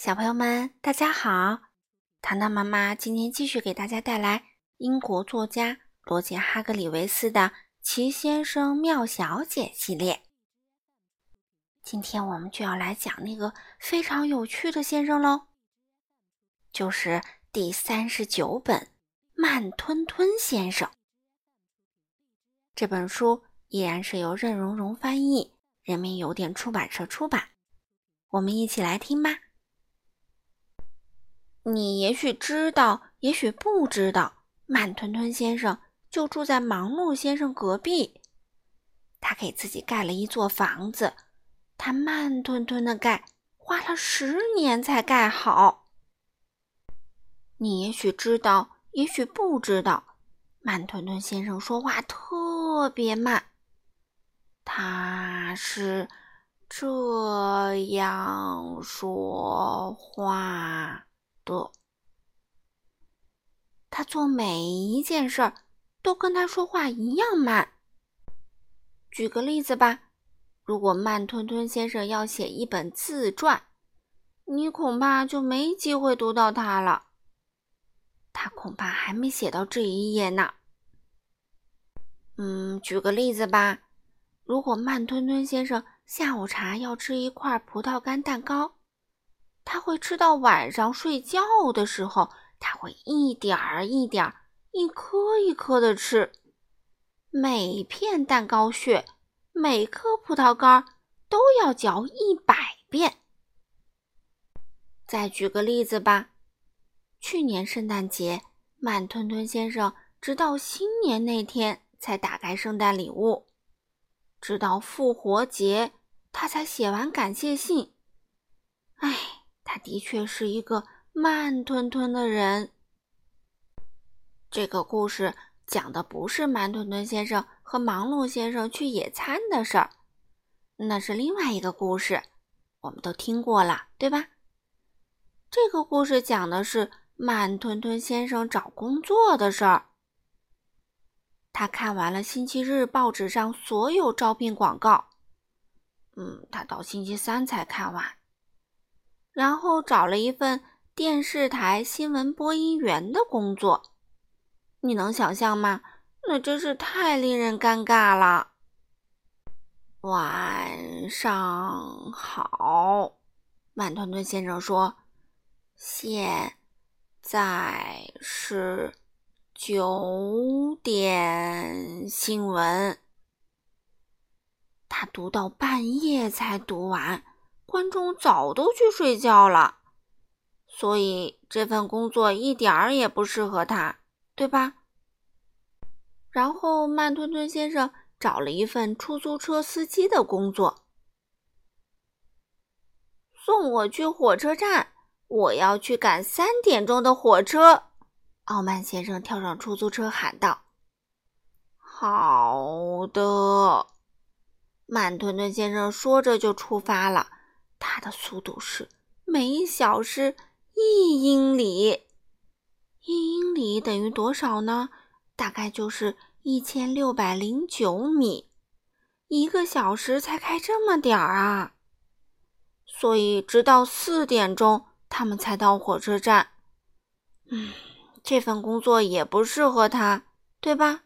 小朋友们，大家好！糖糖妈妈今天继续给大家带来英国作家罗杰·哈格里维斯的《奇先生妙小姐》系列。今天我们就要来讲那个非常有趣的先生喽，就是第三十九本《慢吞吞先生》这本书，依然是由任溶溶翻译，人民邮电出版社出版。我们一起来听吧。你也许知道，也许不知道，慢吞吞先生就住在忙碌先生隔壁。他给自己盖了一座房子，他慢吞吞的盖，花了十年才盖好。你也许知道，也许不知道，慢吞吞先生说话特别慢。他是这样说话。的，他做每一件事儿都跟他说话一样慢。举个例子吧，如果慢吞吞先生要写一本自传，你恐怕就没机会读到他了。他恐怕还没写到这一页呢。嗯，举个例子吧，如果慢吞吞先生下午茶要吃一块葡萄干蛋糕。他会吃到晚上睡觉的时候，他会一点儿一点儿、一颗一颗的吃，每片蛋糕屑、每颗葡萄干都要嚼一百遍。再举个例子吧，去年圣诞节，慢吞吞先生直到新年那天才打开圣诞礼物，直到复活节他才写完感谢信。唉。的确是一个慢吞吞的人。这个故事讲的不是慢吞吞先生和忙碌先生去野餐的事儿，那是另外一个故事，我们都听过了，对吧？这个故事讲的是慢吞吞先生找工作的事儿。他看完了星期日报纸上所有招聘广告，嗯，他到星期三才看完。然后找了一份电视台新闻播音员的工作，你能想象吗？那真是太令人尴尬了。晚上好，慢吞吞先生说：“现在是九点新闻。”他读到半夜才读完。观众早都去睡觉了，所以这份工作一点儿也不适合他，对吧？然后慢吞吞先生找了一份出租车司机的工作，送我去火车站，我要去赶三点钟的火车。傲慢先生跳上出租车喊道：“好的。”慢吞吞先生说着就出发了。它的速度是每小时一英里，一英里等于多少呢？大概就是一千六百零九米。一个小时才开这么点儿啊！所以直到四点钟，他们才到火车站。嗯，这份工作也不适合他，对吧？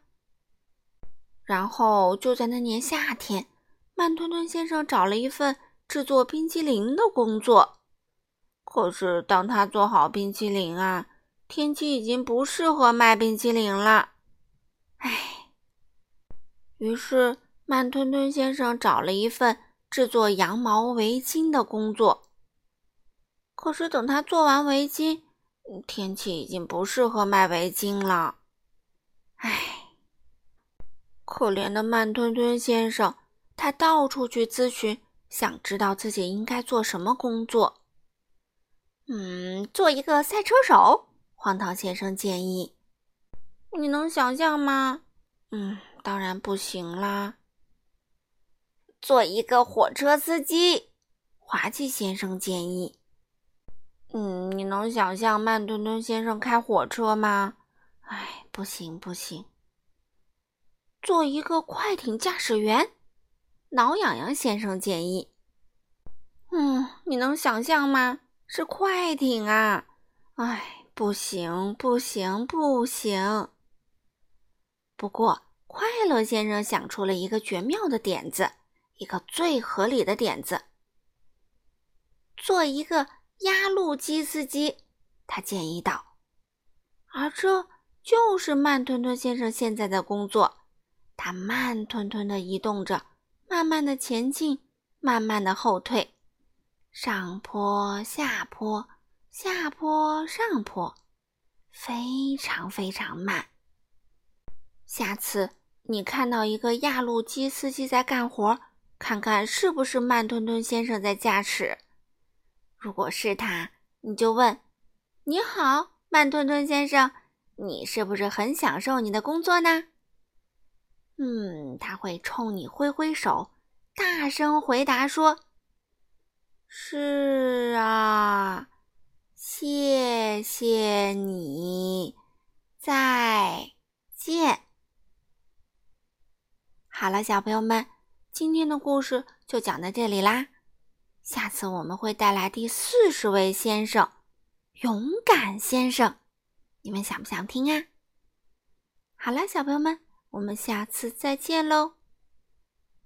然后就在那年夏天，慢吞吞先生找了一份。制作冰淇淋的工作，可是当他做好冰淇淋啊，天气已经不适合卖冰淇淋了。唉，于是慢吞吞先生找了一份制作羊毛围巾的工作。可是等他做完围巾，天气已经不适合卖围巾了。唉，可怜的慢吞吞先生，他到处去咨询。想知道自己应该做什么工作？嗯，做一个赛车手。荒唐先生建议。你能想象吗？嗯，当然不行啦。做一个火车司机。滑稽先生建议。嗯，你能想象慢吞吞先生开火车吗？哎，不行不行。做一个快艇驾驶员。挠痒痒先生建议：“嗯，你能想象吗？是快艇啊！哎，不行，不行，不行！不过，快乐先生想出了一个绝妙的点子，一个最合理的点子：做一个压路机司机。他建议道。而这就是慢吞吞先生现在的工作。他慢吞吞地移动着，慢慢地前进，慢慢地后退，上坡下坡，下坡上坡，非常非常慢。下次你看到一个压路机司机在干活，看看是不是慢吞吞先生在驾驶。如果是他，你就问：“你好，慢吞吞先生，你是不是很享受你的工作呢？”嗯，他会冲你挥挥手，大声回答说：“是啊，谢谢你，再见。”好了，小朋友们，今天的故事就讲到这里啦。下次我们会带来第四十位先生——勇敢先生，你们想不想听啊？好了，小朋友们，我们下次再见喽。